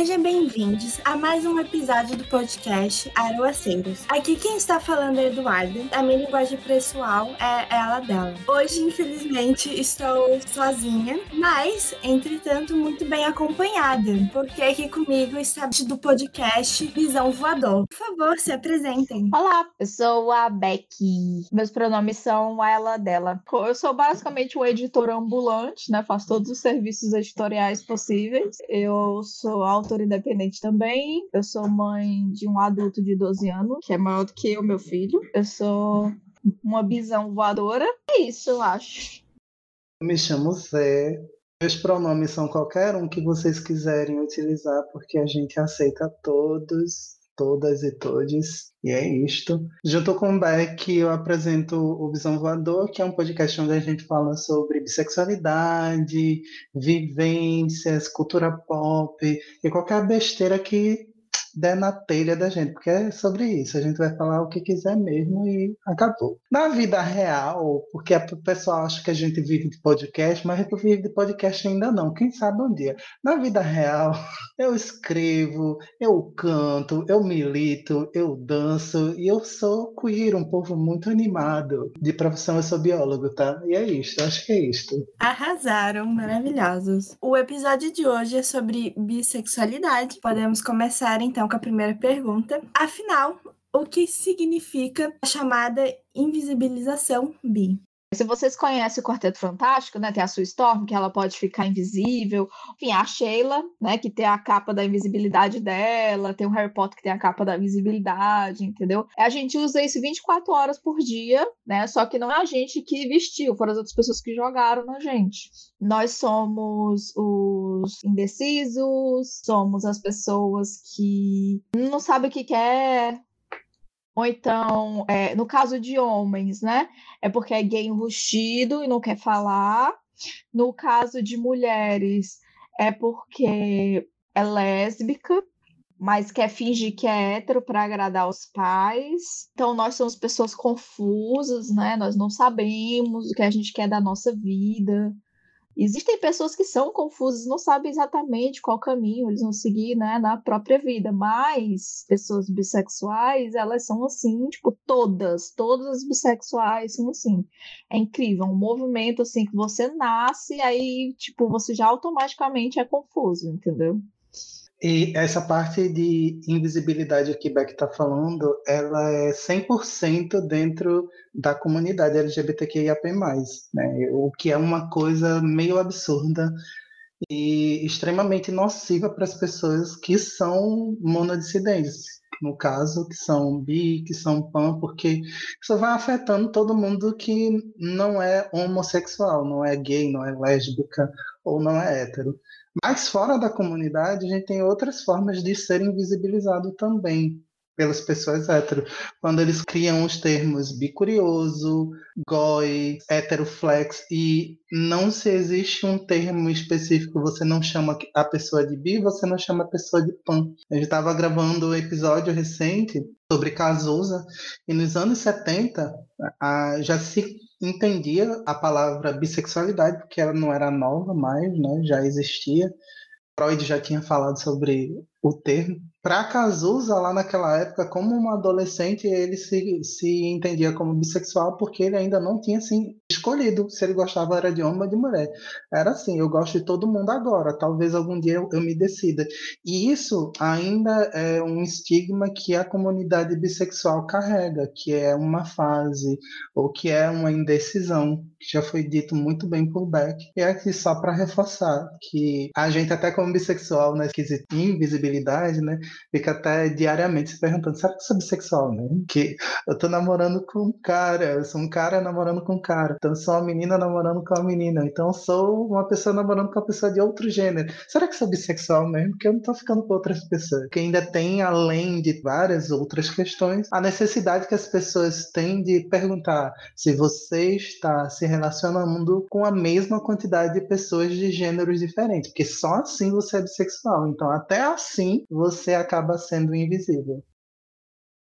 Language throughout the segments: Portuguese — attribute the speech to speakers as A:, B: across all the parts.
A: Sejam bem-vindos a mais um episódio do podcast Aroaceiros. Aqui quem está falando é Eduardo. A minha linguagem pessoal é ela dela. Hoje, infelizmente, estou sozinha, mas, entretanto, muito bem acompanhada, porque aqui comigo está do podcast Visão Voador. Por favor, se apresentem.
B: Olá, eu sou a Becky. Meus pronomes são ela dela. Eu sou basicamente um editor ambulante, né? Faço todos os serviços editoriais possíveis. Eu sou autora independente também. Eu sou mãe de um adulto de 12 anos, que é maior do que eu, meu filho. Eu sou uma bisão voadora. É isso, eu acho.
C: Me chamo Zé. Meus pronomes são qualquer um que vocês quiserem utilizar, porque a gente aceita todos, todas e todes. E é isto. Junto com o Beck, eu apresento o Visão Voador, que é um podcast onde a gente fala sobre bissexualidade, vivências, cultura pop e qualquer besteira que der na telha da gente, porque é sobre isso. A gente vai falar o que quiser mesmo e acabou. Na vida real, porque o pessoal acha que a gente vive de podcast, mas gente vive de podcast ainda não. Quem sabe um dia. Na vida real, eu escrevo, eu canto, eu milito, eu danço e eu sou queer, um povo muito animado. De profissão eu sou biólogo, tá? E é isto, acho que é isto.
A: Arrasaram, maravilhosos. O episódio de hoje é sobre bissexualidade. Podemos começar então com a primeira pergunta. Afinal, o que significa a chamada invisibilização bi?
B: Se vocês conhecem o Quarteto Fantástico, né, tem a Sue Storm, que ela pode ficar invisível. Enfim, a Sheila, né, que tem a capa da invisibilidade dela, tem o Harry Potter que tem a capa da invisibilidade, entendeu? A gente usa isso 24 horas por dia, né? Só que não é a gente que vestiu, foram as outras pessoas que jogaram na gente. Nós somos os indecisos, somos as pessoas que não sabem o que quer, ou então, é, no caso de homens, né? É porque é gay enrustido e não quer falar. No caso de mulheres, é porque é lésbica, mas quer fingir que é hétero para agradar os pais. Então, nós somos pessoas confusas, né? Nós não sabemos o que a gente quer da nossa vida. Existem pessoas que são confusas, não sabem exatamente qual caminho eles vão seguir, né, na própria vida, mas pessoas bissexuais, elas são assim, tipo, todas, todas as bissexuais são assim. É incrível, um movimento assim que você nasce, aí, tipo, você já automaticamente é confuso, entendeu?
C: E essa parte de invisibilidade que Beck está falando, ela é 100% dentro da comunidade LGBTQIAP+, né? o que é uma coisa meio absurda e extremamente nociva para as pessoas que são monodissidentes, no caso, que são bi, que são pan, porque isso vai afetando todo mundo que não é homossexual, não é gay, não é lésbica ou não é hétero. Mas fora da comunidade, a gente tem outras formas de ser invisibilizado também pelas pessoas hétero. Quando eles criam os termos bicurioso, goi, heteroflex, e não se existe um termo específico, você não chama a pessoa de bi, você não chama a pessoa de pan. Gente estava gravando um episódio recente sobre Cazuza, e nos anos 70 a, já se entendia a palavra bissexualidade, porque ela não era nova mais, né? já existia. Freud já tinha falado sobre o termo. Para Cazuza, lá naquela época, como um adolescente, ele se, se entendia como bissexual porque ele ainda não tinha assim, escolhido se ele gostava era de homem ou de mulher. Era assim, eu gosto de todo mundo agora, talvez algum dia eu, eu me decida. E isso ainda é um estigma que a comunidade bissexual carrega, que é uma fase ou que é uma indecisão, que já foi dito muito bem por Beck. E aqui só para reforçar que a gente até como bissexual, né, esquisito, invisibilidade né? Fica até diariamente se perguntando, será que eu sou bissexual, né? Que eu tô namorando com um cara, eu sou um cara namorando com um cara, então eu sou uma menina namorando com uma menina, então eu sou uma pessoa namorando com uma pessoa de outro gênero. Será que eu sou bissexual mesmo? Porque eu não tô ficando com outras pessoas. Que ainda tem, além de várias outras questões, a necessidade que as pessoas têm de perguntar se você está se relacionando com a mesma quantidade de pessoas de gêneros diferentes, porque só assim você é bissexual. Então, até assim assim você acaba sendo invisível.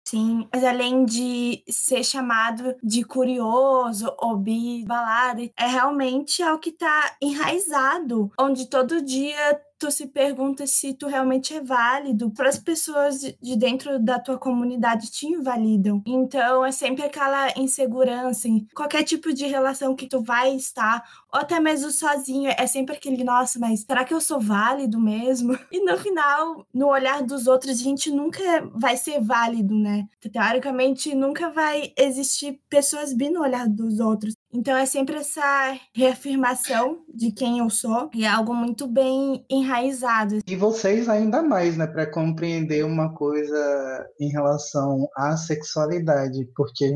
A: Sim, mas além de ser chamado de curioso ou bibalado, é realmente algo que está enraizado, onde todo dia tu se pergunta se tu realmente é válido para as pessoas de dentro da tua comunidade te invalidam. Então é sempre aquela insegurança em qualquer tipo de relação que tu vai estar, ou até mesmo sozinho, é sempre aquele, nossa, mas será que eu sou válido mesmo? E no final, no olhar dos outros, a gente nunca vai ser válido, né? Teoricamente, nunca vai existir pessoas bi no olhar dos outros. Então é sempre essa reafirmação de quem eu sou e é algo muito bem enraizado.
C: E vocês ainda mais, né, para compreender uma coisa em relação à sexualidade, porque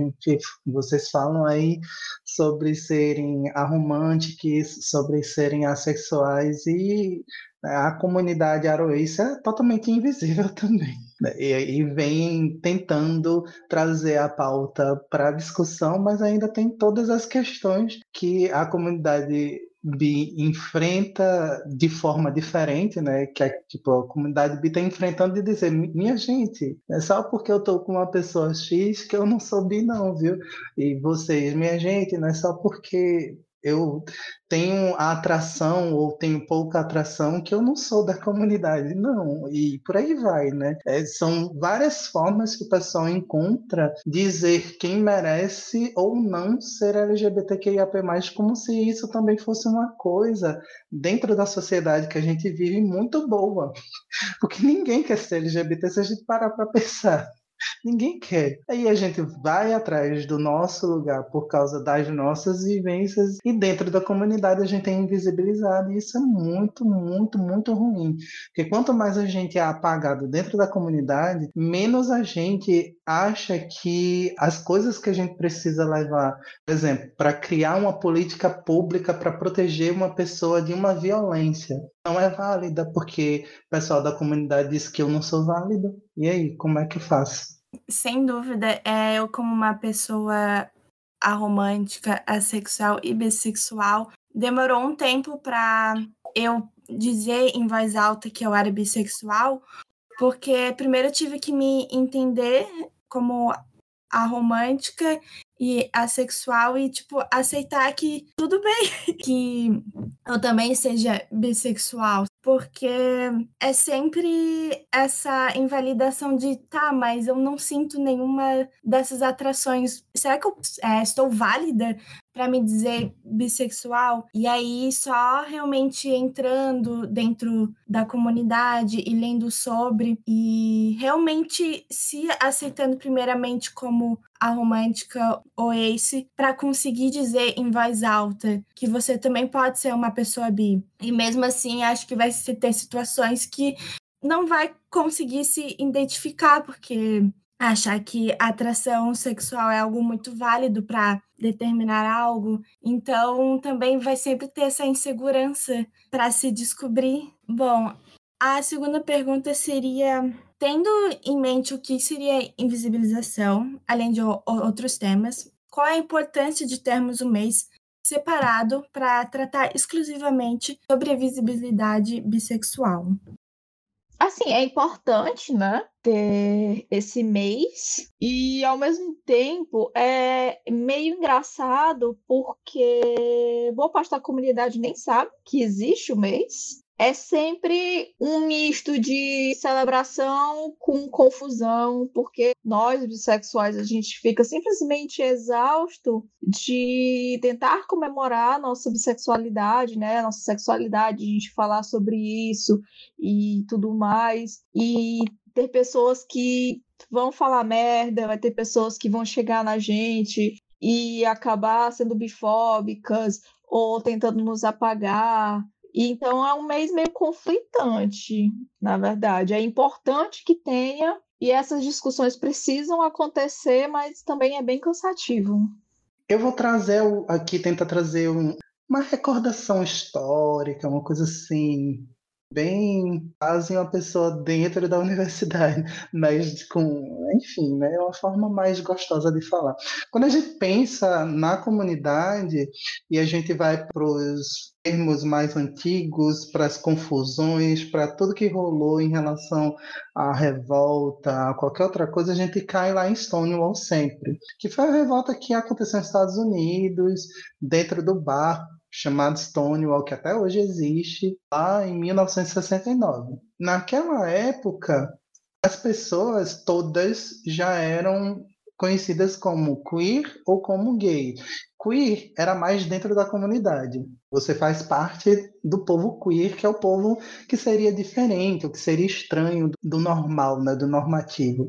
C: vocês falam aí sobre serem aromânticos, sobre serem assexuais e a comunidade aroíça é totalmente invisível também. Né? E, e vem tentando trazer a pauta para discussão, mas ainda tem todas as questões que a comunidade bi enfrenta de forma diferente, né? Que é, tipo, a comunidade bi está enfrentando de dizer, minha gente, é só porque eu tô com uma pessoa X que eu não sou bi não, viu? E vocês, minha gente, não é só porque eu tenho a atração ou tenho pouca atração que eu não sou da comunidade, não, e por aí vai, né? É, são várias formas que o pessoal encontra dizer quem merece ou não ser LGBTQIAP+, como se isso também fosse uma coisa dentro da sociedade que a gente vive muito boa, porque ninguém quer ser LGBT se a gente parar para pensar. Ninguém quer. Aí a gente vai atrás do nosso lugar por causa das nossas vivências e dentro da comunidade a gente é invisibilizado e isso é muito, muito, muito ruim. Porque quanto mais a gente é apagado dentro da comunidade, menos a gente acha que as coisas que a gente precisa levar, por exemplo, para criar uma política pública para proteger uma pessoa de uma violência, não é válida, porque o pessoal da comunidade diz que eu não sou válido. E aí, como é que faço?
A: Sem dúvida, é, eu como uma pessoa aromântica, assexual e bissexual, demorou um tempo para eu dizer em voz alta que eu era bissexual, porque primeiro eu tive que me entender como a romântica e assexual e tipo aceitar que tudo bem que eu também seja bissexual, porque é sempre essa invalidação de tá, mas eu não sinto nenhuma dessas atrações. Será que eu é, estou válida para me dizer bissexual? E aí, só realmente entrando dentro da comunidade e lendo sobre, e realmente se aceitando primeiramente como a romântica ou ace, para conseguir dizer em voz alta que você também pode ser uma pessoa bi. E mesmo assim, acho que vai ter situações que não vai conseguir se identificar, porque achar que a atração sexual é algo muito válido para determinar algo, então também vai sempre ter essa insegurança para se descobrir. Bom, a segunda pergunta seria: tendo em mente o que seria invisibilização, além de outros temas, qual a importância de termos um mês separado para tratar exclusivamente sobre a visibilidade bissexual?
B: Assim, é importante, né, ter esse mês. E ao mesmo tempo é meio engraçado porque boa parte da comunidade nem sabe que existe o mês é sempre um misto de celebração com confusão, porque nós, bissexuais, a gente fica simplesmente exausto de tentar comemorar nossa bissexualidade, né? Nossa sexualidade, a gente falar sobre isso e tudo mais. E ter pessoas que vão falar merda, vai ter pessoas que vão chegar na gente e acabar sendo bifóbicas ou tentando nos apagar então é um mês meio conflitante, na verdade. É importante que tenha e essas discussões precisam acontecer, mas também é bem cansativo.
C: Eu vou trazer aqui, tentar trazer um, uma recordação histórica, uma coisa assim, bem quase uma pessoa dentro da universidade, mas com, enfim, né, é uma forma mais gostosa de falar. Quando a gente pensa na comunidade e a gente vai para os termos mais antigos, para as confusões, para tudo que rolou em relação à revolta, a qualquer outra coisa, a gente cai lá em Stonewall sempre, que foi a revolta que aconteceu nos Estados Unidos, dentro do bar chamado Stonewall, que até hoje existe, lá em 1969. Naquela época, as pessoas todas já eram conhecidas como queer ou como gay. Queer era mais dentro da comunidade. Você faz parte do povo queer, que é o povo que seria diferente, o que seria estranho do normal, né, do normativo.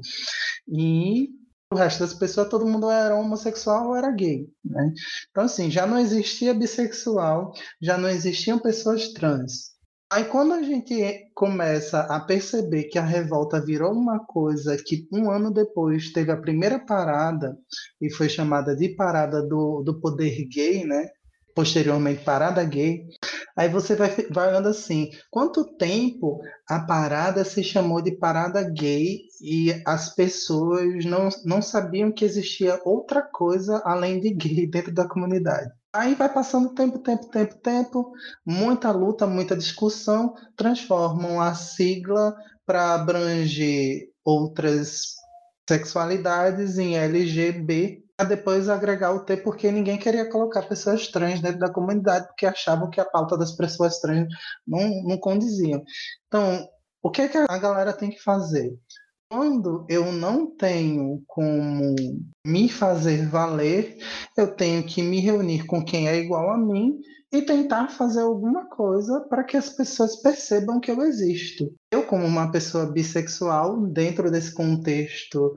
C: E o resto das pessoas, todo mundo era homossexual ou era gay. Né? Então, assim, já não existia bissexual, já não existiam pessoas trans. Aí quando a gente começa a perceber que a revolta virou uma coisa que um ano depois teve a primeira parada e foi chamada de parada do, do poder gay, né? Posteriormente parada gay. Aí você vai, vai olhando assim, quanto tempo a parada se chamou de parada gay e as pessoas não, não sabiam que existia outra coisa além de gay dentro da comunidade. Aí vai passando tempo, tempo, tempo, tempo, muita luta, muita discussão, transformam a sigla para abranger outras sexualidades em LGB, para depois agregar o T, porque ninguém queria colocar pessoas trans dentro da comunidade, porque achavam que a pauta das pessoas trans não, não condiziam. Então, o que, é que a galera tem que fazer? Quando eu não tenho como me fazer valer, eu tenho que me reunir com quem é igual a mim e tentar fazer alguma coisa para que as pessoas percebam que eu existo. Eu, como uma pessoa bissexual, dentro desse contexto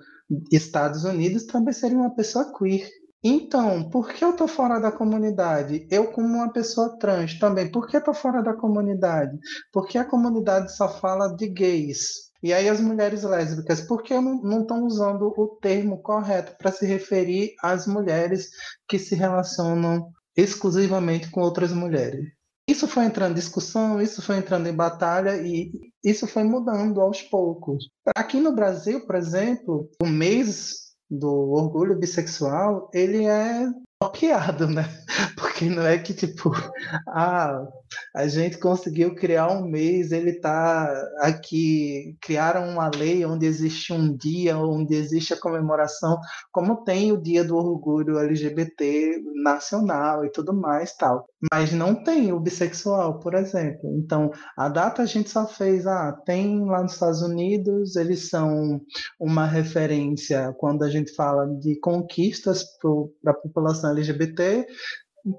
C: Estados Unidos, também seria uma pessoa queer. Então, por que eu tô fora da comunidade? Eu, como uma pessoa trans, também, por que eu tô fora da comunidade? Porque a comunidade só fala de gays. E aí as mulheres lésbicas, por que não estão usando o termo correto para se referir às mulheres que se relacionam exclusivamente com outras mulheres? Isso foi entrando em discussão, isso foi entrando em batalha e isso foi mudando aos poucos. Aqui no Brasil, por exemplo, o mês do orgulho bissexual, ele é bloqueado, né? Porque não é que, tipo, ah, a gente conseguiu criar um mês, ele está aqui, criaram uma lei onde existe um dia, onde existe a comemoração, como tem o dia do orgulho LGBT nacional e tudo mais, tal. Mas não tem o bissexual, por exemplo. Então, a data a gente só fez, ah, tem lá nos Estados Unidos, eles são uma referência quando a gente fala de conquistas para a população LGBT,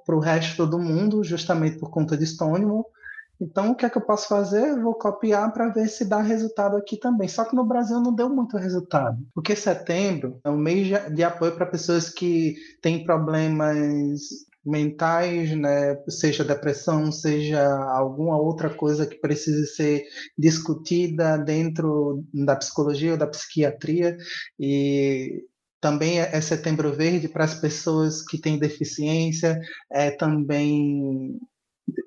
C: para o resto do mundo, justamente por conta de Stonewall. Então, o que é que eu posso fazer? Vou copiar para ver se dá resultado aqui também. Só que no Brasil não deu muito resultado. Porque setembro é um mês de apoio para pessoas que têm problemas mentais, né? seja depressão, seja alguma outra coisa que precise ser discutida dentro da psicologia ou da psiquiatria. E também é, é setembro verde para as pessoas que têm deficiência, é também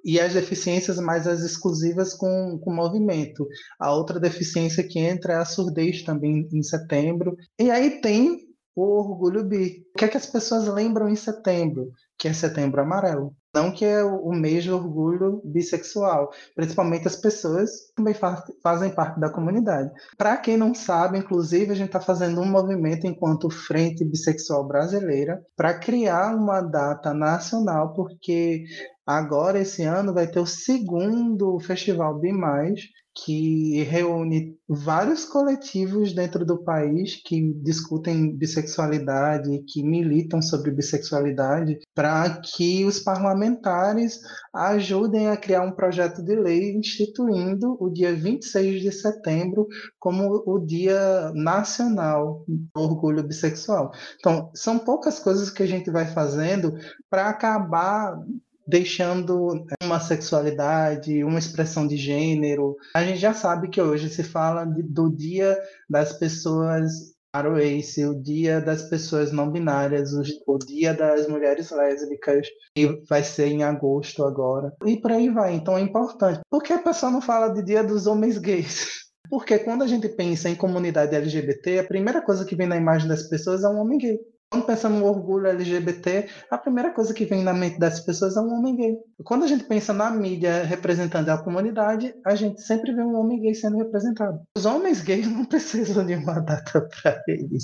C: e as deficiências mais as exclusivas com, com movimento. A outra deficiência que entra é a surdez também em setembro. E aí tem o orgulho bi. O que é que as pessoas lembram em setembro? Que é setembro amarelo não que é o de orgulho bissexual, principalmente as pessoas que também fazem parte da comunidade. Para quem não sabe, inclusive, a gente está fazendo um movimento enquanto Frente Bissexual Brasileira para criar uma data nacional, porque agora, esse ano, vai ter o segundo Festival Bimais, que reúne vários coletivos dentro do país que discutem bissexualidade, que militam sobre bissexualidade, para que os parlamentares ajudem a criar um projeto de lei instituindo o dia 26 de setembro como o Dia Nacional do Orgulho Bissexual. Então, são poucas coisas que a gente vai fazendo para acabar deixando uma sexualidade, uma expressão de gênero. A gente já sabe que hoje se fala de, do dia das pessoas Aroace, o dia das pessoas não binárias, o, o, dia das mulheres lésbicas, que vai ser em agosto agora. E por aí vai. Então é importante. Por que a pessoa não fala de dia dos homens gays? Porque quando a gente pensa em comunidade LGBT, a primeira coisa que vem na imagem das pessoas é um homem gay. Quando pensa no orgulho LGBT, a primeira coisa que vem na mente das pessoas é um homem gay. Quando a gente pensa na mídia representando a comunidade, a gente sempre vê um homem gay sendo representado. Os homens gays não precisam de uma data para eles,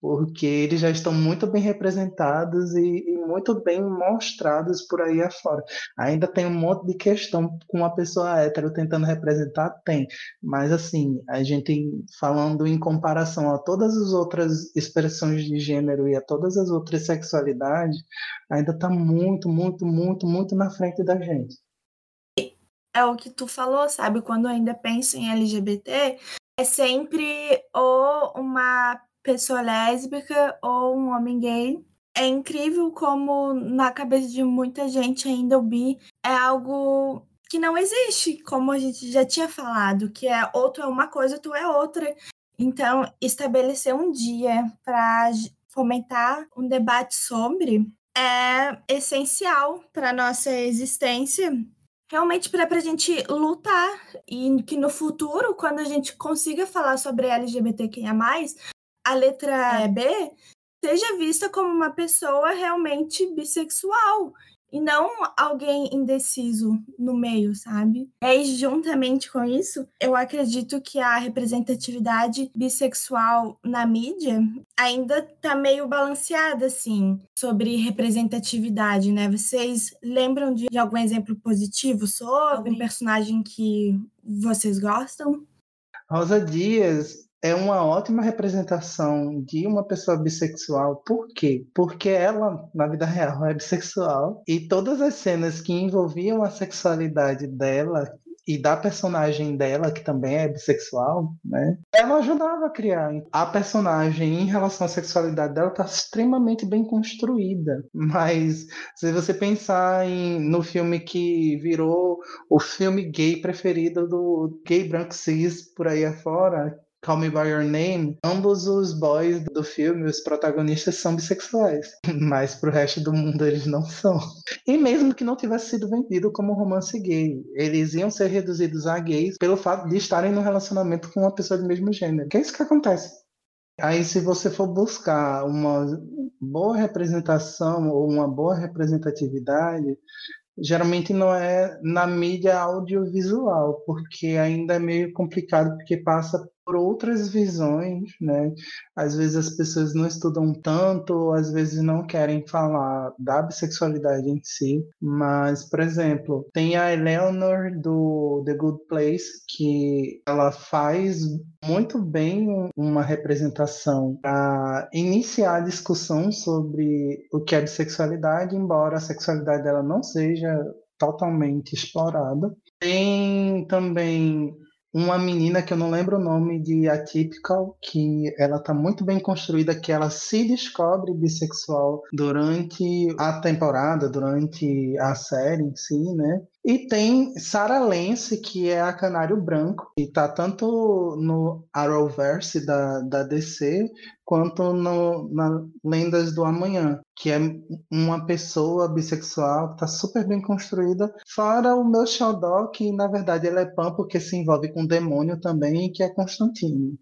C: porque eles já estão muito bem representados e, e, muito bem mostrados por aí afora. Ainda tem um monte de questão com uma pessoa hétero tentando representar, tem, mas assim, a gente falando em comparação a todas as outras expressões de gênero e a todas as outras sexualidades, ainda está muito, muito, muito, muito na frente da gente.
A: É o que tu falou, sabe? Quando ainda penso em LGBT, é sempre ou uma pessoa lésbica ou um homem gay. É incrível como na cabeça de muita gente ainda o bi é algo que não existe, como a gente já tinha falado, que é ou tu é uma coisa, tu é outra. Então, estabelecer um dia para fomentar um debate sobre é essencial para nossa existência, realmente para a gente lutar. E que no futuro, quando a gente consiga falar sobre LGBTQIA+, a letra B seja vista como uma pessoa realmente bissexual e não alguém indeciso no meio, sabe? E aí, juntamente com isso, eu acredito que a representatividade bissexual na mídia ainda tá meio balanceada, assim, sobre representatividade, né? Vocês lembram de, de algum exemplo positivo sobre algum personagem que vocês gostam?
C: Rosa Dias é uma ótima representação de uma pessoa bissexual. Por quê? Porque ela, na vida real, é bissexual e todas as cenas que envolviam a sexualidade dela e da personagem dela, que também é bissexual, né? Ela ajudava a criar. A personagem em relação à sexualidade dela tá extremamente bem construída. Mas se você pensar em, no filme que virou o filme gay preferido do gay branco cis por aí afora, Call Me By Your Name, ambos os boys do filme, os protagonistas, são bissexuais, mas pro resto do mundo eles não são. E mesmo que não tivesse sido vendido como romance gay, eles iam ser reduzidos a gays pelo fato de estarem no relacionamento com uma pessoa do mesmo gênero. Que é isso que acontece. Aí, se você for buscar uma boa representação ou uma boa representatividade, geralmente não é na mídia audiovisual, porque ainda é meio complicado, porque passa por outras visões, né? Às vezes as pessoas não estudam tanto, às vezes não querem falar da bissexualidade em si, mas, por exemplo, tem a Eleanor do The Good Place, que ela faz muito bem uma representação para iniciar a discussão sobre o que é bissexualidade, embora a sexualidade dela não seja totalmente explorada. Tem também uma menina que eu não lembro o nome de Atypical, que ela tá muito bem construída, que ela se descobre bissexual durante a temporada, durante a série em si, né? E tem Sarah Lance, que é a Canário Branco, que tá tanto no Arrowverse da, da DC, quanto no, na Lendas do Amanhã, que é uma pessoa bissexual que tá super bem construída. Fora o meu xodó, que na verdade ele é pan porque se envolve com demônio também, que é Constantine.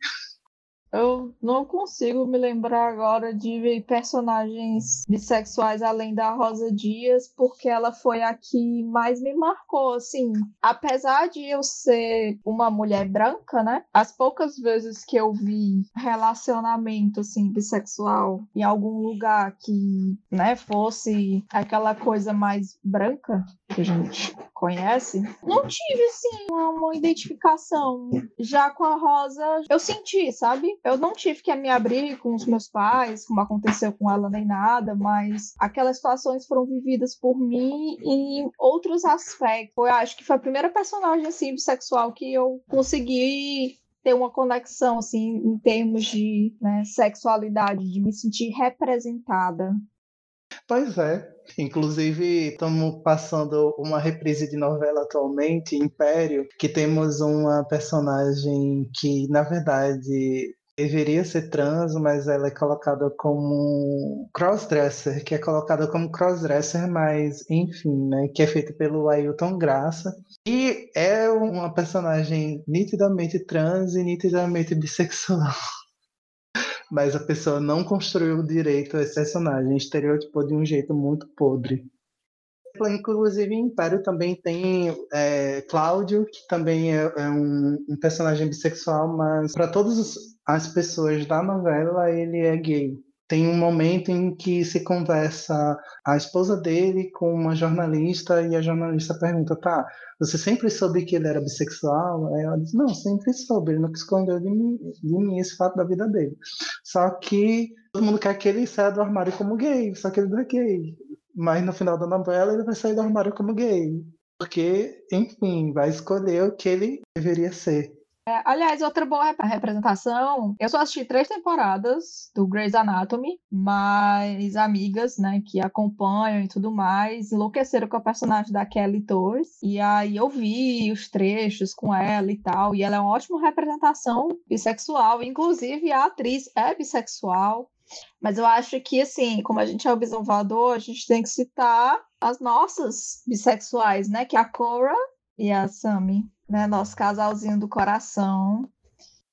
B: Eu não consigo me lembrar agora de personagens bissexuais além da Rosa Dias, porque ela foi a que mais me marcou, assim. Apesar de eu ser uma mulher branca, né? As poucas vezes que eu vi relacionamento, assim, bissexual em algum lugar que, né, fosse aquela coisa mais branca que a gente conhece, não tive, assim, uma, identificação. Já com a Rosa, eu senti, sabe? Eu não tive que me abrir com os meus pais, como aconteceu com ela nem nada, mas aquelas situações foram vividas por mim em outros aspectos. Eu acho que foi a primeira personagem assim bissexual que eu consegui ter uma conexão assim em termos de né, sexualidade, de me sentir representada.
C: Pois é. Inclusive, estamos passando uma reprise de novela atualmente, Império, que temos uma personagem que, na verdade, deveria ser trans, mas ela é colocada como crossdresser, que é colocada como crossdresser, mas enfim, né, que é feita pelo Ailton Graça. E é uma personagem nitidamente trans e nitidamente bissexual. Mas a pessoa não construiu direito esse personagem, estereotipou de um jeito muito podre. Inclusive, Império também tem é, Cláudio, que também é, é um, um, personagem bissexual, mas para todas as pessoas da novela ele é gay. Tem um momento em que se conversa a esposa dele com uma jornalista e a jornalista pergunta: tá, você sempre soube que ele era bissexual? Aí ela diz: não, sempre soube, ele nunca escondeu de mim, de mim esse fato da vida dele. Só que todo mundo quer que ele saia do armário como gay, só que ele não é gay. Mas no final da novela ele vai sair do armário como gay. Porque, enfim, vai escolher o que ele deveria ser.
B: É, aliás, outra boa representação. Eu só assisti três temporadas do Grey's Anatomy, mas amigas, né, que acompanham e tudo mais, enlouqueceram com a personagem da Kelly Torres. E aí eu vi os trechos com ela e tal. E ela é uma ótima representação bissexual. Inclusive, a atriz é bissexual. Mas eu acho que, assim, como a gente é observador, a gente tem que citar as nossas bissexuais, né? Que é a Cora e a Sammy né? Nosso casalzinho do coração.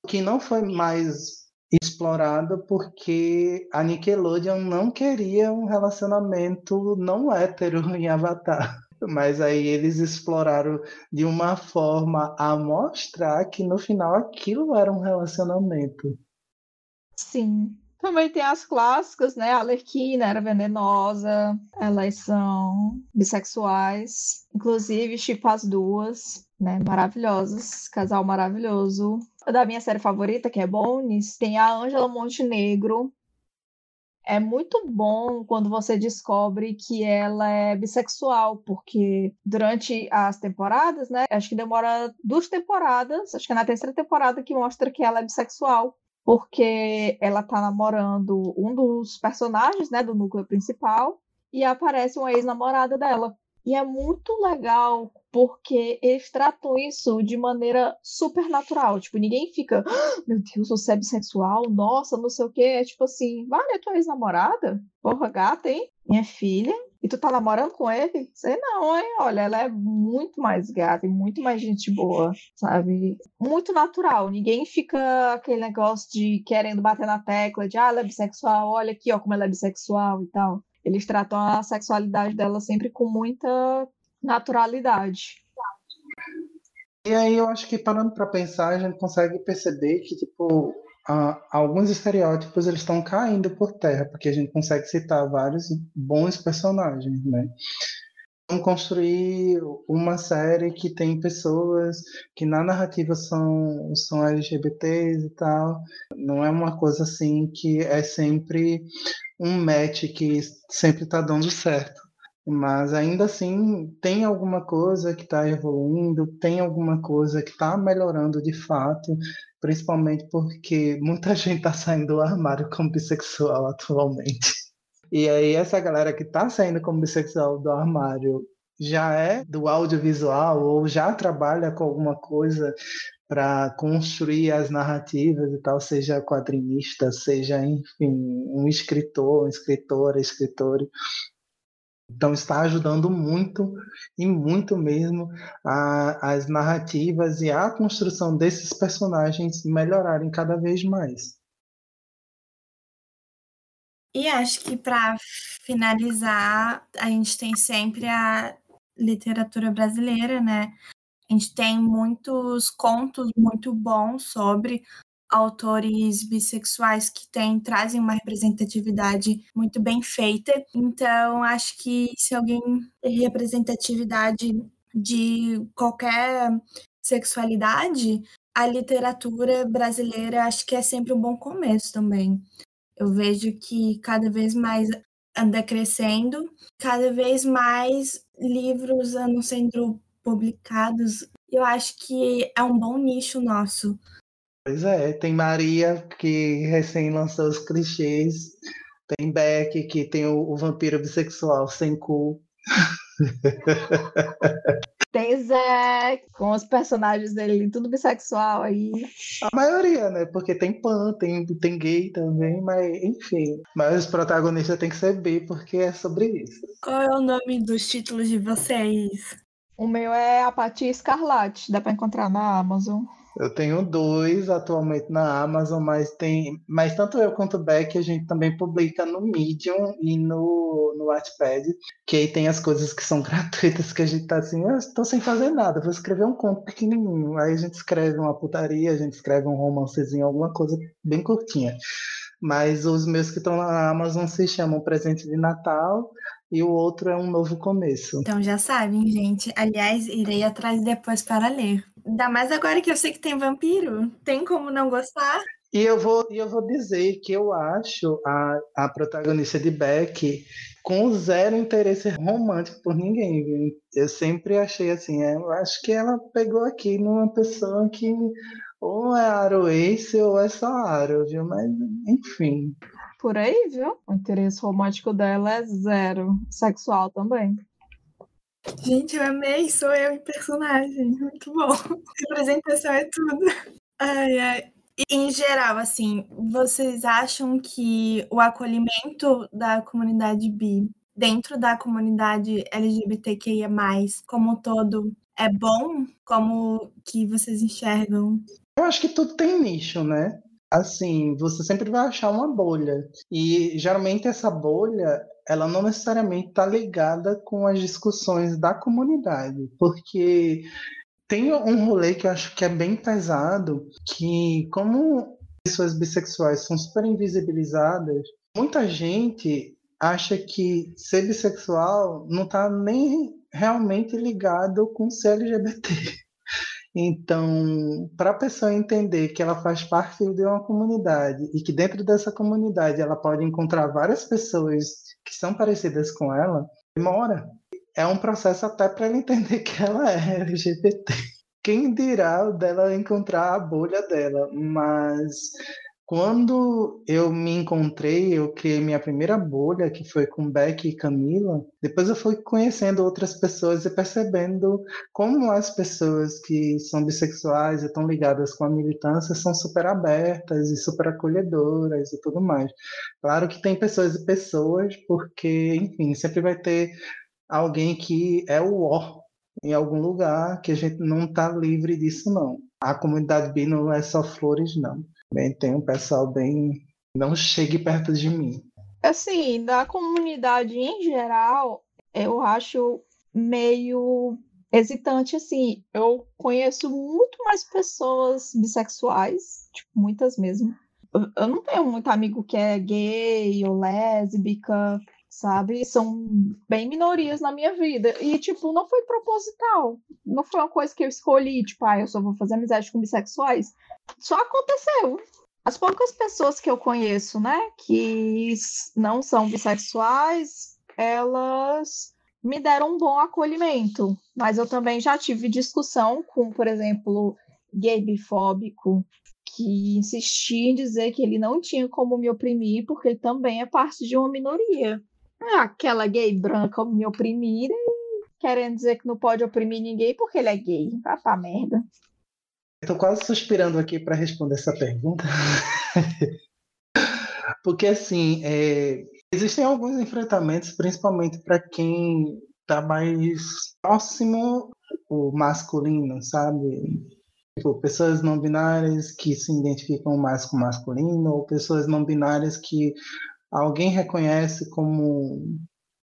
C: Que não foi mais explorado porque a Nickelodeon não queria um relacionamento não hétero em Avatar. Mas aí eles exploraram de uma forma a mostrar que no final aquilo era um relacionamento.
B: Sim. Também tem as clássicas, né? A Alerquina era venenosa, elas são bissexuais, inclusive tipo as duas né? Maravilhosos, casal maravilhoso. Da minha série favorita, que é Bones, tem a Ângela Montenegro. É muito bom quando você descobre que ela é bissexual, porque durante as temporadas, né? Acho que demora duas temporadas, acho que é na terceira temporada que mostra que ela é bissexual porque ela tá namorando um dos personagens, né, do núcleo principal, e aparece uma ex-namorada dela. E é muito legal porque eles tratam isso de maneira super natural. Tipo, ninguém fica, ah, meu Deus, você é bissexual, nossa, não sei o quê. É tipo assim, vale, é tua ex-namorada? Porra, gata, hein? Minha filha. E tu tá namorando com ele? Sei não, hein? Olha, ela é muito mais gata e muito mais gente boa, sabe? Muito natural. Ninguém fica aquele negócio de querendo bater na tecla de, ah, ela é bissexual, olha aqui, ó, como ela é bissexual e tal. Eles tratam a sexualidade dela sempre com muita naturalidade.
C: E aí eu acho que parando para pensar, a gente consegue perceber que tipo alguns estereótipos eles estão caindo por terra, porque a gente consegue citar vários bons personagens, né? Vamos construir uma série que tem pessoas que na narrativa são, são LGBTs e tal. Não é uma coisa assim que é sempre um match que sempre está dando certo. Mas ainda assim, tem alguma coisa que está evoluindo, tem alguma coisa que está melhorando de fato, principalmente porque muita gente está saindo do armário como bissexual atualmente. E aí, essa galera que está saindo como bissexual do armário já é do audiovisual ou já trabalha com alguma coisa para construir as narrativas e tal, seja quadrinista, seja, enfim, um escritor, escritora, escritor. Então está ajudando muito e muito mesmo a, as narrativas e a construção desses personagens melhorarem cada vez mais.
A: E acho que para finalizar, a gente tem sempre a literatura brasileira, né? A gente tem muitos contos muito bons sobre autores bissexuais que têm, trazem uma representatividade muito bem feita. Então, acho que se alguém tem representatividade de qualquer sexualidade, a literatura brasileira acho que é sempre um bom começo também. Eu vejo que cada vez mais anda crescendo, cada vez mais livros andam sendo publicados, eu acho que é um bom nicho nosso.
C: Pois é, tem Maria, que recém lançou os clichês, tem Beck, que tem o, o vampiro bissexual sem cu.
B: Tem Zé, com os personagens dele, tudo bissexual aí.
C: A maioria, né? Porque tem pan, tem, tem gay também, mas enfim. Mas os protagonistas tem que ser bi, porque é sobre isso.
A: Qual é o nome dos títulos de vocês?
B: O meu é Apatia Escarlate, dá para encontrar na Amazon.
C: Eu tenho dois atualmente na Amazon, mas tem, mas tanto eu quanto o Beck a gente também publica no Medium e no, no Wattpad, que aí tem as coisas que são gratuitas que a gente tá assim, eu estou sem fazer nada, vou escrever um conto pequenininho. Aí a gente escreve uma putaria, a gente escreve um romancezinho, alguma coisa bem curtinha. Mas os meus que estão na Amazon se chamam Presente de Natal e o outro é um novo começo.
A: Então já sabem, gente. Aliás, irei atrás depois para ler. Ainda mais agora que eu sei que tem vampiro. Tem como não gostar?
C: E eu vou, eu vou dizer que eu acho a, a protagonista de Beck com zero interesse romântico por ninguém. Viu? Eu sempre achei assim, é, eu acho que ela pegou aqui numa pessoa que ou é Aro Ace ou é só Aro, viu? Mas, enfim
B: por aí, viu? O interesse romântico dela é zero. Sexual também.
A: Gente, eu amei, sou eu em personagem. Muito bom. Representação é tudo. Ai, ai. E, em geral, assim, vocês acham que o acolhimento da comunidade bi dentro da comunidade LGBTQIA+, como um todo, é bom? Como que vocês enxergam?
C: Eu acho que tudo tem nicho, né? assim, você sempre vai achar uma bolha. E geralmente essa bolha, ela não necessariamente está ligada com as discussões da comunidade, porque tem um rolê que eu acho que é bem pesado, que como pessoas bissexuais são super invisibilizadas, muita gente acha que ser bissexual não está nem realmente ligado com ser LGBT. Então, para a pessoa entender que ela faz parte de uma comunidade e que dentro dessa comunidade ela pode encontrar várias pessoas que são parecidas com ela, demora. É um processo até para ela entender que ela é LGBT. Quem dirá dela encontrar a bolha dela, mas quando eu me encontrei, eu criei minha primeira bolha, que foi com Beck e Camila. Depois eu fui conhecendo outras pessoas e percebendo como as pessoas que são bissexuais e estão ligadas com a militância são super abertas e super acolhedoras e tudo mais. Claro que tem pessoas e pessoas, porque, enfim, sempre vai ter alguém que é o ó em algum lugar que a gente não está livre disso, não. A comunidade bi não é só flores, não. Bem, tem um pessoal bem. Não chegue perto de mim.
B: Assim, da comunidade em geral, eu acho meio hesitante, assim. Eu conheço muito mais pessoas bissexuais, tipo, muitas mesmo. Eu não tenho muito amigo que é gay ou lésbica, sabe? São bem minorias na minha vida. E, tipo, não foi proposital. Não foi uma coisa que eu escolhi, tipo, ah, eu só vou fazer amizade com bissexuais. Só aconteceu. As poucas pessoas que eu conheço, né, que não são bissexuais, elas me deram um bom acolhimento. Mas eu também já tive discussão com, por exemplo, gay bifóbico, que insistia em dizer que ele não tinha como me oprimir, porque ele também é parte de uma minoria. Aquela gay branca me oprimir querendo dizer que não pode oprimir ninguém porque ele é gay. Vai pra merda.
C: Estou quase suspirando aqui para responder essa pergunta. porque, assim, é, existem alguns enfrentamentos, principalmente para quem está mais próximo o masculino, sabe? Tipo, pessoas não binárias que se identificam mais com masculino, ou pessoas não binárias que alguém reconhece como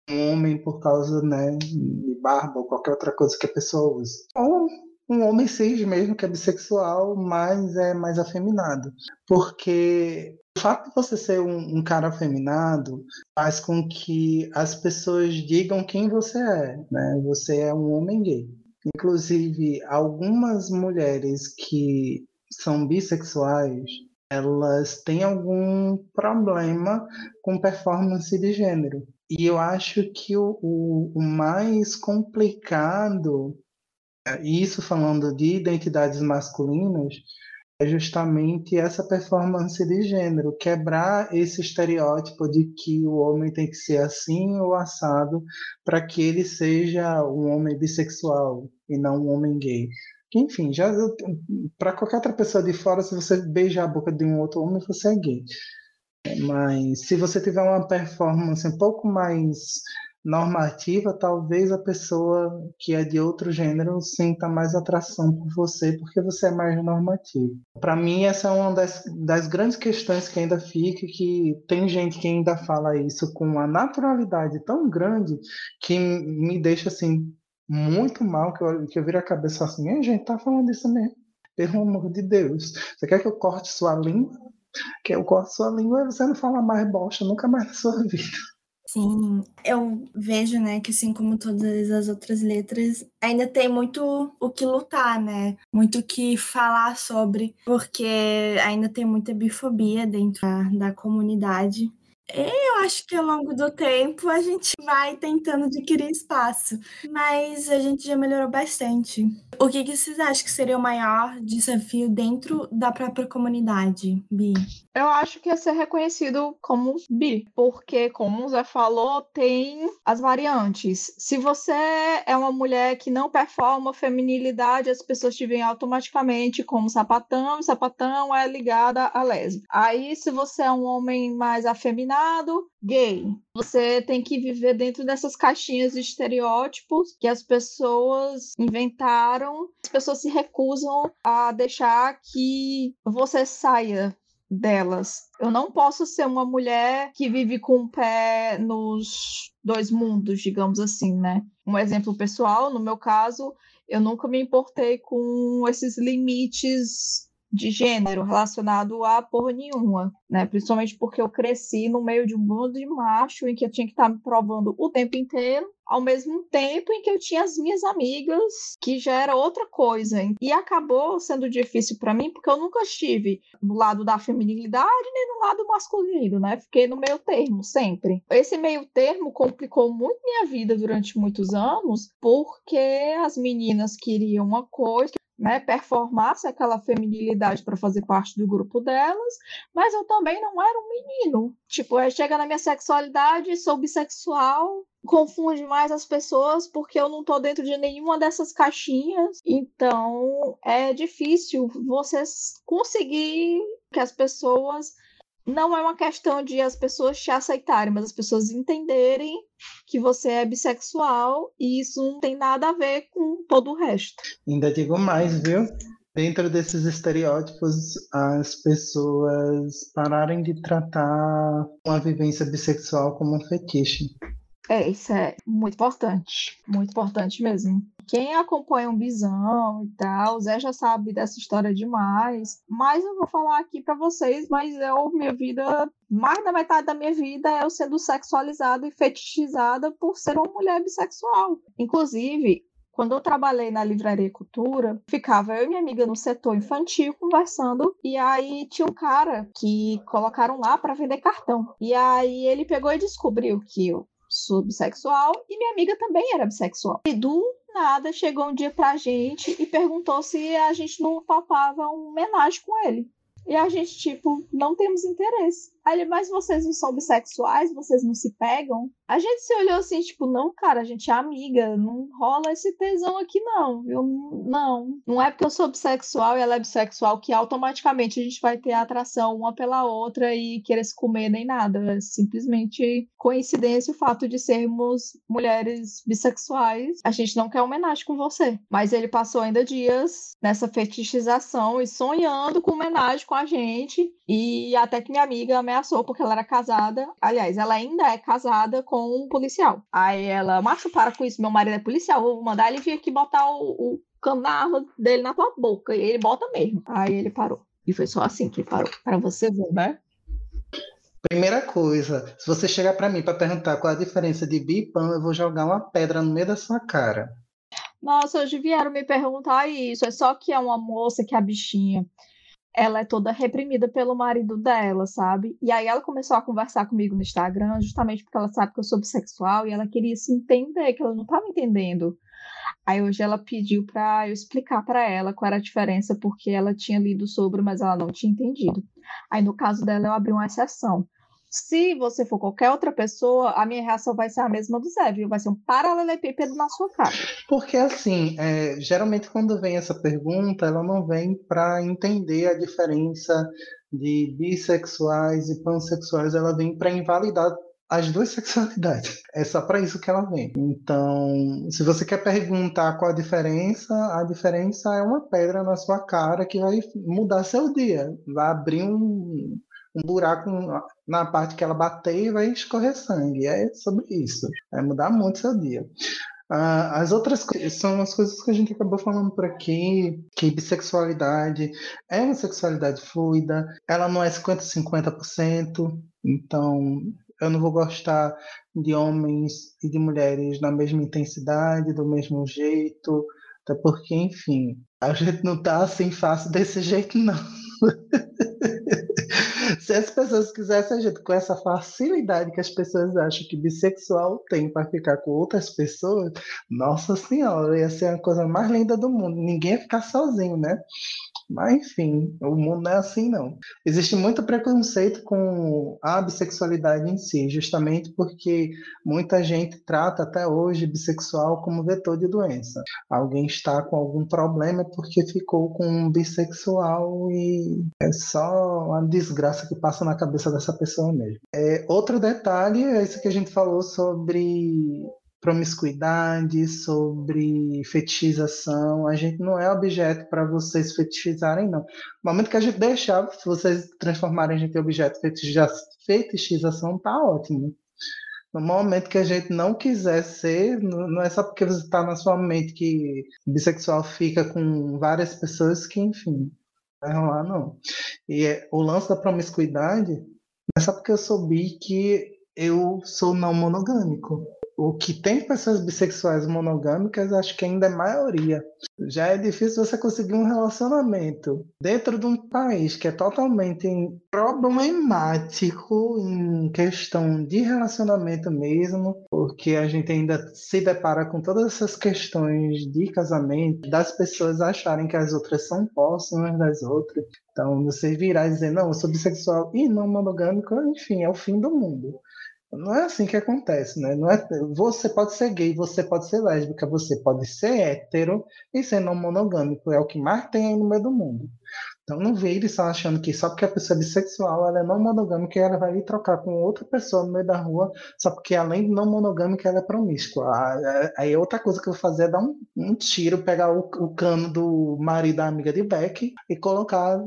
C: um homem por causa né, de barba ou qualquer outra coisa que a pessoa use. Ou um homem cis mesmo, que é bissexual, mas é mais afeminado. Porque o fato de você ser um, um, cara afeminado faz com que as pessoas digam quem você é, né? Você é um homem gay. Inclusive, algumas mulheres que são bissexuais elas têm algum problema com performance de gênero. E eu acho que o, o, o mais complicado, isso falando de identidades masculinas, é justamente essa performance de gênero, quebrar esse estereótipo de que o homem tem que ser assim ou assado para que ele seja um homem bissexual e não um homem gay. Enfim, já para qualquer outra pessoa de fora, se você beijar a boca de um outro homem, você é gay. Mas se você tiver uma performance um pouco mais normativa, talvez a pessoa que é de outro gênero sinta mais atração por você porque você é mais normativo. Para mim, essa é uma das, das grandes questões que ainda fica, que tem gente que ainda fala isso com uma naturalidade tão grande que me deixa assim muito mal, que eu, que eu viro a cabeça assim, a gente tá falando isso mesmo. Pelo amor de Deus. Você quer que eu corte sua língua? Que eu corte sua língua e você não fala mais bosta nunca mais na sua vida.
A: Sim, eu vejo, né, que assim como todas as outras letras, ainda tem muito o que lutar, né? Muito o que falar sobre, porque ainda tem muita bifobia dentro da, da comunidade. Eu acho que ao longo do tempo a gente vai tentando adquirir espaço, mas a gente já melhorou bastante. O que, que vocês acham que seria o maior desafio dentro da própria comunidade, Bi?
B: Eu acho que é ser reconhecido como bi, porque, como o Zé falou, tem as variantes. Se você é uma mulher que não performa feminilidade, as pessoas te veem automaticamente como sapatão, e sapatão é ligada a lésbica. Aí, se você é um homem mais afeminado, gay. Você tem que viver dentro dessas caixinhas de estereótipos que as pessoas inventaram. As pessoas se recusam a deixar que você saia delas. Eu não posso ser uma mulher que vive com o pé nos dois mundos, digamos assim, né? Um exemplo pessoal, no meu caso, eu nunca me importei com esses limites de gênero relacionado a porra nenhuma, né? Principalmente porque eu cresci no meio de um mundo de macho em que eu tinha que estar me provando o tempo inteiro, ao mesmo tempo em que eu tinha as minhas amigas, que já era outra coisa. E acabou sendo difícil para mim porque eu nunca estive no lado da feminilidade nem no lado masculino, né? Fiquei no meio termo sempre. Esse meio termo complicou muito minha vida durante muitos anos, porque as meninas queriam uma coisa né, performasse aquela feminilidade para fazer parte do grupo delas, mas eu também não era um menino. Tipo, chega na minha sexualidade, sou bissexual, confunde mais as pessoas porque eu não tô dentro de nenhuma dessas caixinhas. Então, é difícil você conseguir que as pessoas não é uma questão de as pessoas te aceitarem, mas as pessoas entenderem que você é bissexual e isso não tem nada a ver com todo o resto.
C: Ainda digo mais, viu? Dentro desses estereótipos, as pessoas pararem de tratar uma vivência bissexual como um fetiche.
B: É, isso é muito importante. Muito importante mesmo. Quem acompanha um bisão e tal, o Zé já sabe dessa história demais. Mas eu vou falar aqui para vocês, mas eu, minha vida, mais da metade da minha vida é eu sendo sexualizada e fetichizada por ser uma mulher bissexual. Inclusive, quando eu trabalhei na livraria Cultura, ficava eu e minha amiga no setor infantil conversando, e aí tinha um cara que colocaram lá para vender cartão. E aí ele pegou e descobriu que eu sou bissexual e minha amiga também era bissexual. E do nada chegou um dia pra gente e perguntou se a gente não topava um homenagem com ele. E a gente, tipo, não temos interesse. Aí ele, mas vocês não são bissexuais? Vocês não se pegam? A gente se olhou assim, tipo, não, cara, a gente é amiga, não rola esse tesão aqui, não, viu? Não. Não é porque eu sou bissexual e ela é bissexual que automaticamente a gente vai ter atração uma pela outra e querer se comer nem nada. É simplesmente coincidência o fato de sermos mulheres bissexuais. A gente não quer homenagem com você. Mas ele passou ainda dias nessa fetichização e sonhando com homenagem com a gente. E até que minha amiga ameaçou porque ela era casada. Aliás, ela ainda é casada com um policial. Aí ela, macho, para com isso, meu marido é policial, vou mandar ele vir aqui botar o, o cano dele na tua boca. E ele bota mesmo. Aí ele parou. E foi só assim que ele parou. Para você ver, né?
C: Primeira coisa, se você chegar para mim para perguntar qual a diferença de bi e pão, eu vou jogar uma pedra no meio da sua cara.
B: Nossa, hoje vieram me perguntar isso. É só que é uma moça que é a bichinha ela é toda reprimida pelo marido dela, sabe? E aí ela começou a conversar comigo no Instagram, justamente porque ela sabe que eu sou bissexual e ela queria se entender, que ela não estava entendendo. Aí hoje ela pediu para eu explicar para ela qual era a diferença, porque ela tinha lido sobre, mas ela não tinha entendido. Aí no caso dela eu abri uma exceção. Se você for qualquer outra pessoa, a minha reação vai ser a mesma do Zé, viu? Vai ser um paralelepípedo na sua cara.
C: Porque, assim, é, geralmente quando vem essa pergunta, ela não vem para entender a diferença de bissexuais e pansexuais, ela vem para invalidar as duas sexualidades. É só para isso que ela vem. Então, se você quer perguntar qual a diferença, a diferença é uma pedra na sua cara que vai mudar seu dia, vai abrir um, um buraco na parte que ela bater e vai escorrer sangue. É sobre isso. Vai mudar muito seu dia. Uh, as outras coisas são as coisas que a gente acabou falando por aqui, que bissexualidade é uma sexualidade fluida, ela não é 50-50%, então eu não vou gostar de homens e de mulheres na mesma intensidade, do mesmo jeito, até porque, enfim, a gente não tá assim fácil desse jeito, não. Se as pessoas quisessem a gente com essa facilidade que as pessoas acham que bissexual tem para ficar com outras pessoas, nossa senhora, ia ser a coisa mais linda do mundo. Ninguém ia ficar sozinho, né? Mas, enfim, o mundo não é assim, não. Existe muito preconceito com a bissexualidade em si, justamente porque muita gente trata até hoje bissexual como vetor de doença. Alguém está com algum problema porque ficou com um bissexual e é só uma desgraça que passa na cabeça dessa pessoa mesmo. É, outro detalhe é isso que a gente falou sobre promiscuidade, sobre fetichização. A gente não é objeto para vocês fetichizarem, não. No momento que a gente deixar vocês transformarem a gente em objeto fetichização, tá ótimo. No momento que a gente não quiser ser, não é só porque você está na sua mente que bissexual fica com várias pessoas que, enfim, vai rolar, não. E é, o lance da promiscuidade não é só porque eu soubi que eu sou não monogâmico o que tem pessoas bissexuais monogâmicas, acho que ainda é maioria. Já é difícil você conseguir um relacionamento dentro de um país que é totalmente problemático em questão de relacionamento mesmo, porque a gente ainda se depara com todas essas questões de casamento, das pessoas acharem que as outras são próximas das outras. Então, você virar e dizer, não, eu sou bissexual e não monogâmico, enfim, é o fim do mundo. Não é assim que acontece, né? Não é, você pode ser gay, você pode ser lésbica, você pode ser hétero e ser não monogâmico. É o que mais tem aí no meio do mundo. Então não vire só achando que só porque a pessoa é bissexual, ela é não monogâmica e ela vai ir trocar com outra pessoa no meio da rua, só porque além de não monogâmica, ela é promíscua. Ah, é, aí outra coisa que eu vou fazer é dar um, um tiro, pegar o, o, cano do marido da amiga de Beck e colocar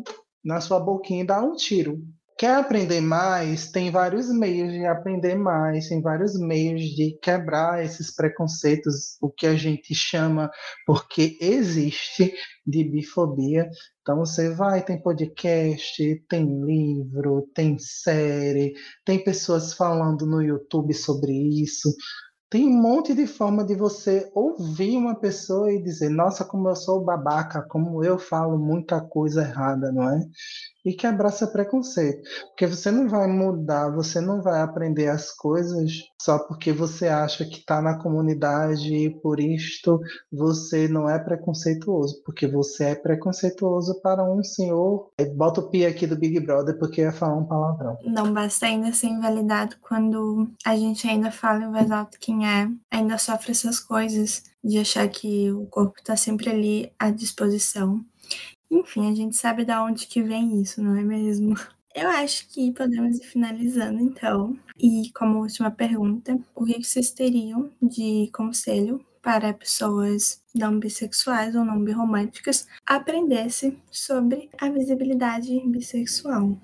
C: na sua boquinha e dar um tiro. Quer aprender mais? Tem vários meios de aprender mais, tem vários meios de quebrar esses preconceitos, o que a gente chama, porque existe, de bifobia. Então você vai, tem podcast, tem livro, tem série, tem pessoas falando no YouTube sobre isso. Tem um monte de forma de você ouvir uma pessoa e dizer, nossa, como eu sou babaca, como eu falo muita coisa errada, não é? e quebrar seu preconceito. Porque você não vai mudar, você não vai aprender as coisas só porque você acha que está na comunidade e por isto você não é preconceituoso, porque você é preconceituoso para um senhor. Bota o pi aqui do Big Brother porque ia falar um palavrão.
A: Não basta ainda ser invalidado quando a gente ainda fala em voz alta quem é, ainda sofre essas coisas de achar que o corpo está sempre ali à disposição enfim, a gente sabe da onde que vem isso, não é mesmo? Eu acho que podemos ir finalizando, então. E como última pergunta, o que vocês teriam de conselho para pessoas não bissexuais ou não birromânticas aprendessem sobre a visibilidade bissexual?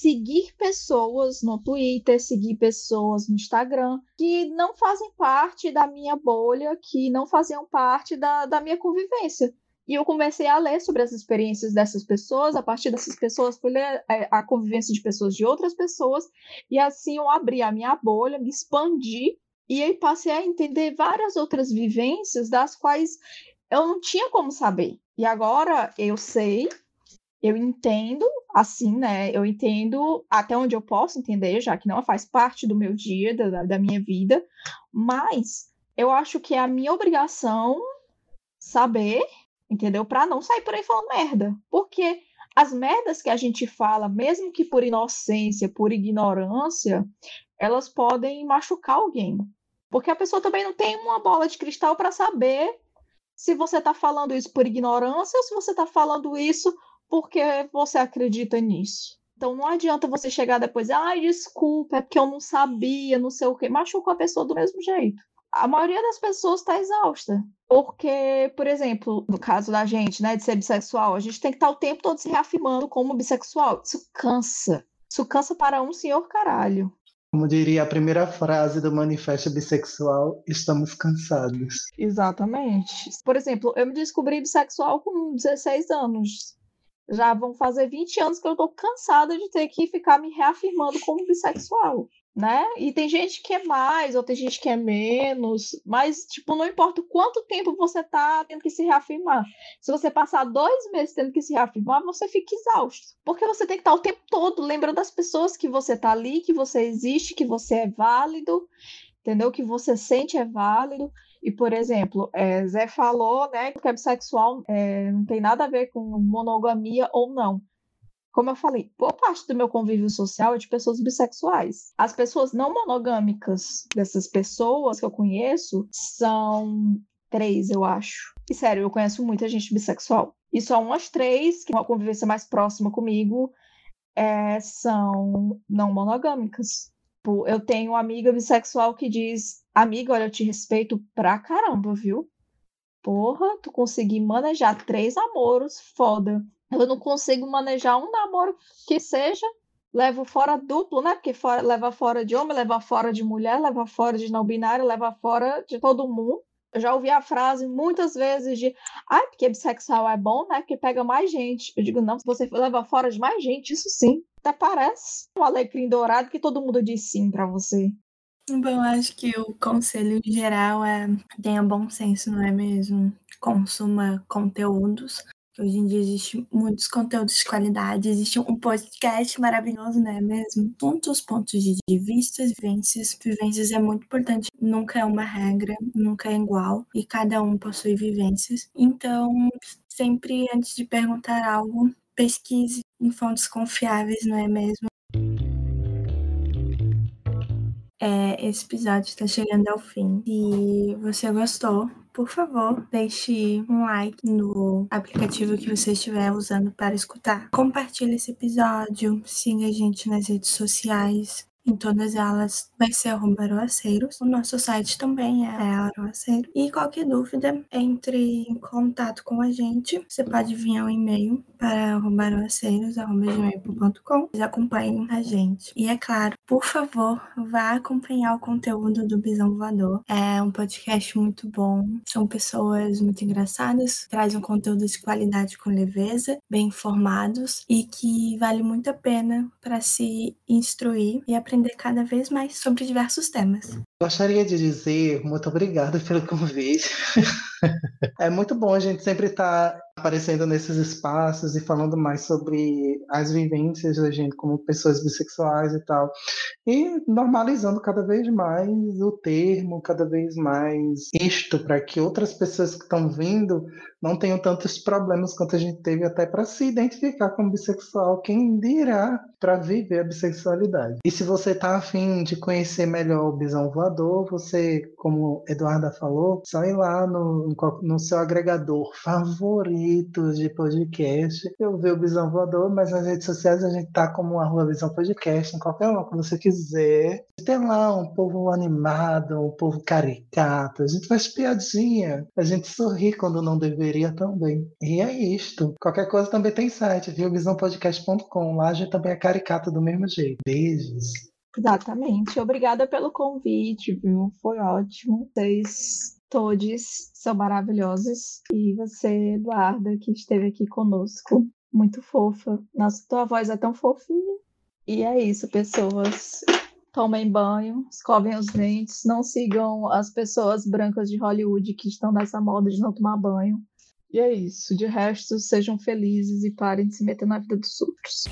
B: Seguir pessoas no Twitter, seguir pessoas no Instagram que não fazem parte da minha bolha, que não faziam parte da, da minha convivência. E eu comecei a ler sobre as experiências dessas pessoas, a partir dessas pessoas, fui ler é, a convivência de pessoas de outras pessoas, e assim eu abri a minha bolha, me expandi, e aí passei a entender várias outras vivências das quais eu não tinha como saber. E agora eu sei, eu entendo, assim, né? Eu entendo até onde eu posso entender, já que não faz parte do meu dia, da, da minha vida, mas eu acho que é a minha obrigação saber entendeu? Para não sair por aí falando merda. Porque as merdas que a gente fala, mesmo que por inocência, por ignorância, elas podem machucar alguém. Porque a pessoa também não tem uma bola de cristal para saber se você está falando isso por ignorância ou se você está falando isso porque você acredita nisso. Então não adianta você chegar depois, ai, desculpa, é porque eu não sabia, não sei o quê. Machuca a pessoa do mesmo jeito. A maioria das pessoas está exausta. Porque, por exemplo, no caso da gente, né, de ser bissexual, a gente tem que estar tá o tempo todo se reafirmando como bissexual. Isso cansa. Isso cansa para um senhor caralho.
C: Como diria a primeira frase do manifesto bissexual, estamos cansados.
B: Exatamente. Por exemplo, eu me descobri bissexual com 16 anos. Já vão fazer 20 anos que eu tô cansada de ter que ficar me reafirmando como bissexual né? E tem gente que é mais, ou tem gente que é menos, mas, tipo, não importa quanto tempo você tá tendo que se reafirmar. Se você passar dois meses tendo que se reafirmar, você fica exausto. Porque você tem que estar o tempo todo lembrando das pessoas que você tá ali, que você existe, que você é válido, entendeu? Que você sente é válido. E, por exemplo, é, Zé falou, né, que bissexual é, não tem nada a ver com monogamia ou não. Como eu falei, boa parte do meu convívio social é de pessoas bissexuais. As pessoas não monogâmicas dessas pessoas que eu conheço são três, eu acho. E sério, eu conheço muita gente bissexual. E só umas três, que uma convivência mais próxima comigo, é, são não monogâmicas. Tipo, eu tenho uma amiga bissexual que diz: Amiga, olha, eu te respeito pra caramba, viu? Porra, tu consegui manejar três amoros, foda eu não consigo manejar um namoro que seja, levo fora duplo, né? Porque fora, leva fora de homem, leva fora de mulher, leva fora de não binário, leva fora de todo mundo. Eu já ouvi a frase muitas vezes de ai, porque bissexual é bom, né? Porque pega mais gente. Eu digo, não, se você leva fora de mais gente, isso sim. Até parece um alecrim dourado que todo mundo diz sim para você.
A: Bom, acho que o conselho geral é tenha bom senso, não é mesmo? Consuma conteúdos Hoje em dia existe muitos conteúdos de qualidade, existe um podcast maravilhoso, né mesmo? Muitos pontos de vista, vivências. Vivências é muito importante, nunca é uma regra, nunca é igual, e cada um possui vivências. Então, sempre antes de perguntar algo, pesquise em fontes confiáveis, não é mesmo? É, esse episódio está chegando ao fim. Se você gostou, por favor, deixe um like no aplicativo que você estiver usando para escutar. Compartilhe esse episódio, siga a gente nas redes sociais. Em todas elas vai ser arroba Aroaceiros. O nosso site também é Aroaceiro. E qualquer dúvida, entre em contato com a gente. Você pode vir ao e-mail para arrobaroaceiros.com. Acompanhem a gente. E é claro, por favor, vá acompanhar o conteúdo do Bisão Voador. É um podcast muito bom. São pessoas muito engraçadas, traz um conteúdo de qualidade com leveza, bem informados e que vale muito a pena para se instruir e aprender cada vez mais sobre diversos temas.
C: Gostaria de dizer muito obrigado pelo convite. é muito bom a gente sempre estar tá aparecendo nesses espaços e falando mais sobre as vivências da gente como pessoas bissexuais e tal. E normalizando cada vez mais o termo, cada vez mais isto, para que outras pessoas que estão vindo não tenham tantos problemas quanto a gente teve até para se identificar como bissexual. Quem dirá para viver a bissexualidade? E se você está afim de conhecer melhor o Bisão Voador, você, como Eduarda falou, só ir lá no, no seu agregador favorito de podcast. Eu vi o Bisão Voador, mas nas redes sociais a gente tá como arroba Visão Podcast, em qualquer uma que você quiser. Tem lá um povo animado, um povo caricato. A gente faz piadinha. A gente sorri quando não deveria também. E é isto. Qualquer coisa também tem site, viu? Visãopodcast.com. Lá a gente também é caricato do mesmo jeito. Beijos.
B: Exatamente. Obrigada pelo convite, viu? Foi ótimo. Vocês todos são maravilhosos. E você, Eduarda, que esteve aqui conosco, muito fofa. Nossa, tua voz é tão fofinha. E é isso, pessoas. Tomem banho, escovem os dentes, não sigam as pessoas brancas de Hollywood que estão nessa moda de não tomar banho. E é isso. De resto, sejam felizes e parem de se meter na vida dos outros.